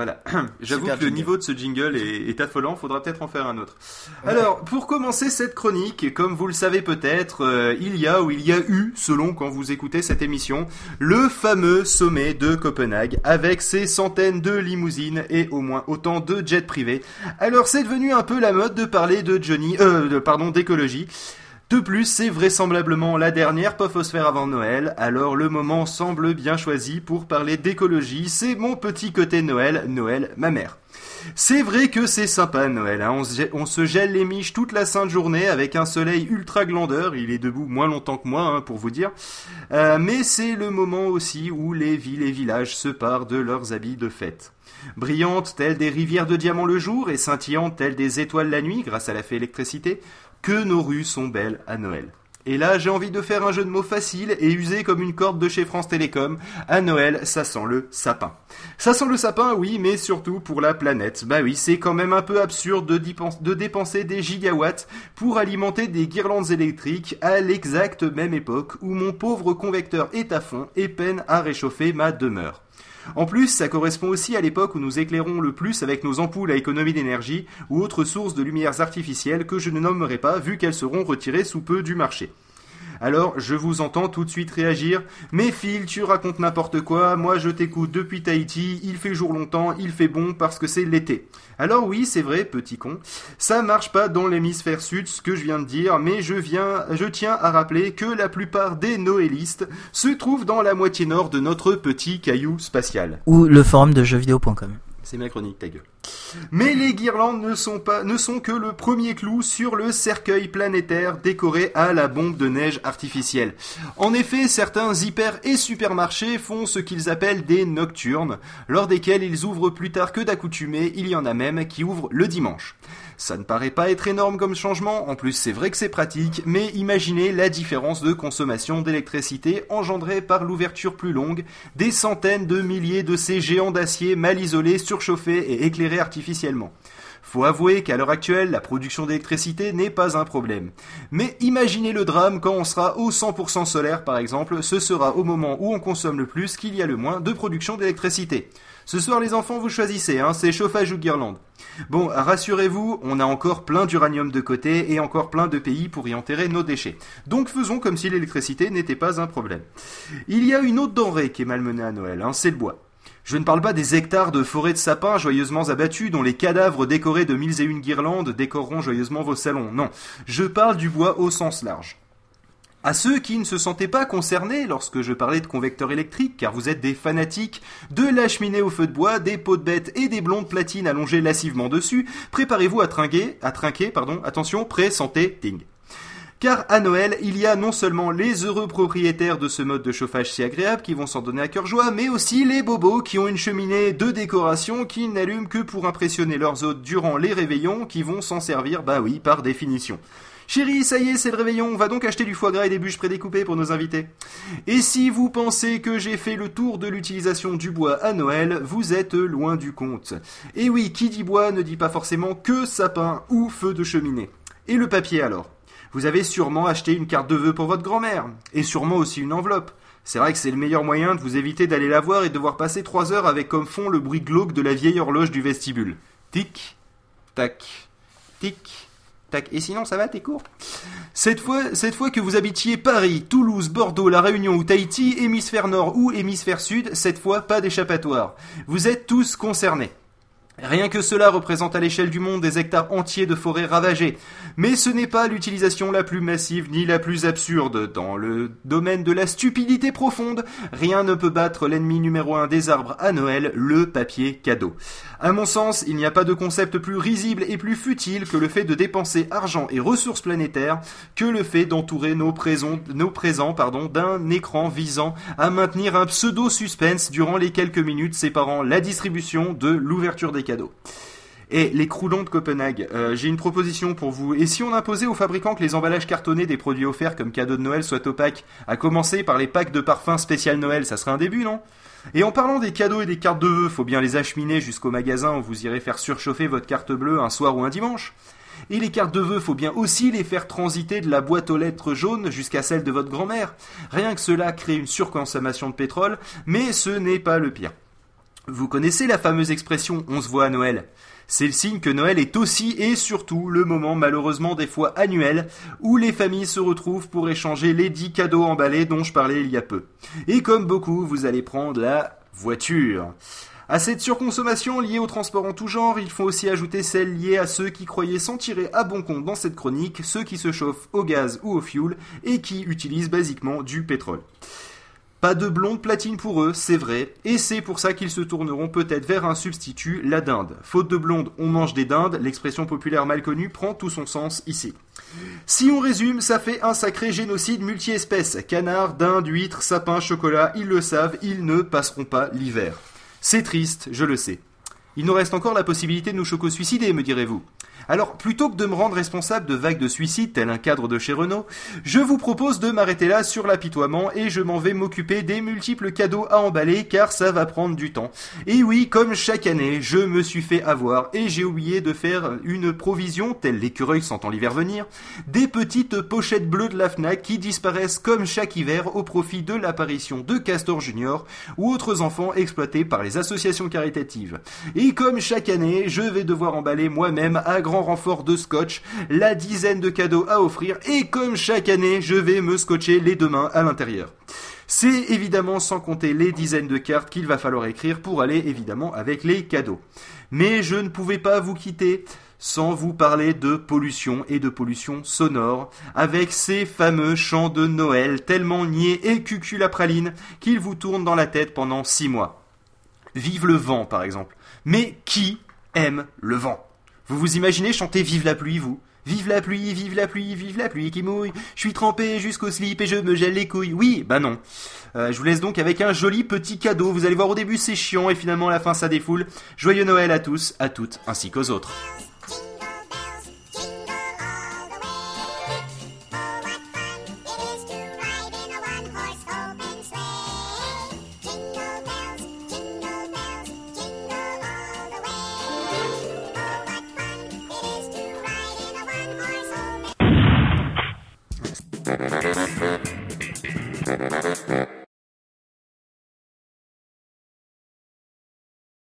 Voilà. J'avoue que le niveau de ce jingle est, est affolant, faudra peut-être en faire un autre. Alors, pour commencer cette chronique, comme vous le savez peut-être, euh, il y a ou il y a eu, selon quand vous écoutez cette émission, le fameux sommet de Copenhague avec ses centaines de limousines et au moins autant de jets privés. Alors, c'est devenu un peu la mode de parler de Johnny, euh, de, pardon, d'écologie. De plus, c'est vraisemblablement la dernière Pophosphère avant Noël, alors le moment semble bien choisi pour parler d'écologie, c'est mon petit côté Noël, Noël, ma mère. C'est vrai que c'est sympa Noël, hein. on, se, on, se gèle les miches toute la sainte journée avec un soleil ultra glandeur, il est debout moins longtemps que moi hein, pour vous dire, euh, mais c'est le moment aussi où les villes et villages se parent de leurs habits de fête. Brillantes telles des rivières de diamants le jour et scintillantes telles des étoiles la nuit grâce à la fée électricité, que nos rues sont belles à Noël. Et là, j'ai envie de faire un jeu de mots facile et usé comme une corde de chez France Télécom. À Noël, ça sent le sapin. Ça sent le sapin, oui, mais surtout pour la planète. Bah oui, c'est quand même un peu absurde de, dépenser des gigawatts pour alimenter des guirlandes électriques à l'exacte même époque où mon pauvre convecteur est à fond et peine à réchauffer ma demeure. En plus, ça correspond aussi à l'époque où nous éclairons le plus avec nos ampoules à économie d'énergie ou autres sources de lumières artificielles que je ne nommerai pas vu qu'elles seront retirées sous peu du marché. Alors, je vous entends tout de suite réagir. Mais Phil, tu racontes n'importe quoi. Moi, je t'écoute depuis Tahiti. Il fait jour longtemps. Il fait bon parce que c'est l'été. Alors oui, c'est vrai, petit con. Ça marche pas dans l'hémisphère sud, ce que je viens de dire. Mais je viens, je tiens à rappeler que la plupart des noélistes se trouvent dans la moitié nord de notre petit caillou spatial. Ou le forum de jeuxvideo.com. C'est ma chronique, ta gueule. Mais les guirlandes ne sont, pas, ne sont que le premier clou sur le cercueil planétaire décoré à la bombe de neige artificielle. En effet, certains hyper et supermarchés font ce qu'ils appellent des nocturnes, lors desquels ils ouvrent plus tard que d'accoutumé, il y en a même qui ouvrent le dimanche. Ça ne paraît pas être énorme comme changement, en plus c'est vrai que c'est pratique, mais imaginez la différence de consommation d'électricité engendrée par l'ouverture plus longue des centaines de milliers de ces géants d'acier mal isolés, surchauffés et éclairés artificiellement. Faut avouer qu'à l'heure actuelle, la production d'électricité n'est pas un problème. Mais imaginez le drame quand on sera au 100% solaire par exemple, ce sera au moment où on consomme le plus qu'il y a le moins de production d'électricité. Ce soir les enfants vous choisissez, hein, c'est chauffage ou guirlande. Bon, rassurez-vous, on a encore plein d'uranium de côté et encore plein de pays pour y enterrer nos déchets. Donc faisons comme si l'électricité n'était pas un problème. Il y a une autre denrée qui est malmenée à Noël, hein, c'est le bois. Je ne parle pas des hectares de forêts de sapins joyeusement abattus dont les cadavres décorés de mille et une guirlandes décoreront joyeusement vos salons. Non, je parle du bois au sens large. À ceux qui ne se sentaient pas concernés lorsque je parlais de convecteurs électriques, car vous êtes des fanatiques de la cheminée au feu de bois, des pots de bête et des blondes platines allongées lassivement dessus, préparez-vous à trinquer, à trinquer, pardon, attention, prêt, santé, ting. Car à Noël, il y a non seulement les heureux propriétaires de ce mode de chauffage si agréable qui vont s'en donner à cœur joie, mais aussi les bobos qui ont une cheminée de décoration qui n'allument que pour impressionner leurs hôtes durant les réveillons qui vont s'en servir, bah oui, par définition. Chérie, ça y est, c'est le réveillon, on va donc acheter du foie gras et des bûches prédécoupées pour nos invités. Et si vous pensez que j'ai fait le tour de l'utilisation du bois à Noël, vous êtes loin du compte. Et oui, qui dit bois ne dit pas forcément que sapin ou feu de cheminée. Et le papier alors? Vous avez sûrement acheté une carte de vœux pour votre grand-mère, et sûrement aussi une enveloppe. C'est vrai que c'est le meilleur moyen de vous éviter d'aller la voir et de devoir passer trois heures avec comme fond le bruit glauque de la vieille horloge du vestibule. Tic, tac, tic, et sinon, ça va, t'es court? Cette fois que vous habitiez Paris, Toulouse, Bordeaux, La Réunion ou Tahiti, hémisphère nord ou hémisphère sud, cette fois pas d'échappatoire. Vous êtes tous concernés. Rien que cela représente à l'échelle du monde des hectares entiers de forêts ravagées. Mais ce n'est pas l'utilisation la plus massive ni la plus absurde. Dans le domaine de la stupidité profonde, rien ne peut battre l'ennemi numéro un des arbres à Noël, le papier cadeau. À mon sens, il n'y a pas de concept plus risible et plus futile que le fait de dépenser argent et ressources planétaires que le fait d'entourer nos, présents, nos présents d'un écran visant à maintenir un pseudo-suspense durant les quelques minutes séparant la distribution de l'ouverture des cadeaux. Et les croulons de Copenhague, euh, j'ai une proposition pour vous. Et si on imposait aux fabricants que les emballages cartonnés des produits offerts comme cadeau de Noël soient opaques, à commencer par les packs de parfums spécial Noël, ça serait un début, non? Et en parlant des cadeaux et des cartes de vœux, faut bien les acheminer jusqu'au magasin où vous irez faire surchauffer votre carte bleue un soir ou un dimanche. Et les cartes de vœux, faut bien aussi les faire transiter de la boîte aux lettres jaune jusqu'à celle de votre grand-mère. Rien que cela crée une surconsommation de pétrole, mais ce n'est pas le pire. Vous connaissez la fameuse expression on se voit à Noël c'est le signe que Noël est aussi et surtout le moment malheureusement des fois annuel où les familles se retrouvent pour échanger les dix cadeaux emballés dont je parlais il y a peu. Et comme beaucoup, vous allez prendre la voiture. À cette surconsommation liée au transport en tout genre, il faut aussi ajouter celle liée à ceux qui croyaient s'en tirer à bon compte dans cette chronique, ceux qui se chauffent au gaz ou au fuel et qui utilisent basiquement du pétrole. Pas de blonde platine pour eux, c'est vrai, et c'est pour ça qu'ils se tourneront peut-être vers un substitut, la dinde. Faute de blonde, on mange des dindes, l'expression populaire mal connue prend tout son sens ici. Si on résume, ça fait un sacré génocide multi-espèces. Canards, dindes, huîtres, sapins, chocolat, ils le savent, ils ne passeront pas l'hiver. C'est triste, je le sais. Il nous reste encore la possibilité de nous choco-suicider, me direz-vous. Alors, plutôt que de me rendre responsable de vagues de suicide, tel un cadre de chez Renault, je vous propose de m'arrêter là sur l'apitoiement et je m'en vais m'occuper des multiples cadeaux à emballer car ça va prendre du temps. Et oui, comme chaque année, je me suis fait avoir et j'ai oublié de faire une provision, tel l'écureuil sentant l'hiver venir, des petites pochettes bleues de la FNAC qui disparaissent comme chaque hiver au profit de l'apparition de Castor Junior ou autres enfants exploités par les associations caritatives. Et comme chaque année, je vais devoir emballer moi-même à grand renfort de scotch, la dizaine de cadeaux à offrir et comme chaque année, je vais me scotcher les deux mains à l'intérieur. C'est évidemment sans compter les dizaines de cartes qu'il va falloir écrire pour aller évidemment avec les cadeaux. Mais je ne pouvais pas vous quitter sans vous parler de pollution et de pollution sonore, avec ces fameux chants de Noël tellement niais et cuculapraline qu'ils vous tournent dans la tête pendant six mois. Vive le vent, par exemple. Mais qui aime le vent? Vous vous imaginez chanter Vive la pluie, vous? Vive la pluie, vive la pluie, vive la pluie qui mouille. Je suis trempé jusqu'au slip et je me gèle les couilles. Oui, bah non. Euh, je vous laisse donc avec un joli petit cadeau. Vous allez voir au début c'est chiant et finalement à la fin ça défoule. Joyeux Noël à tous, à toutes, ainsi qu'aux autres. Thank you.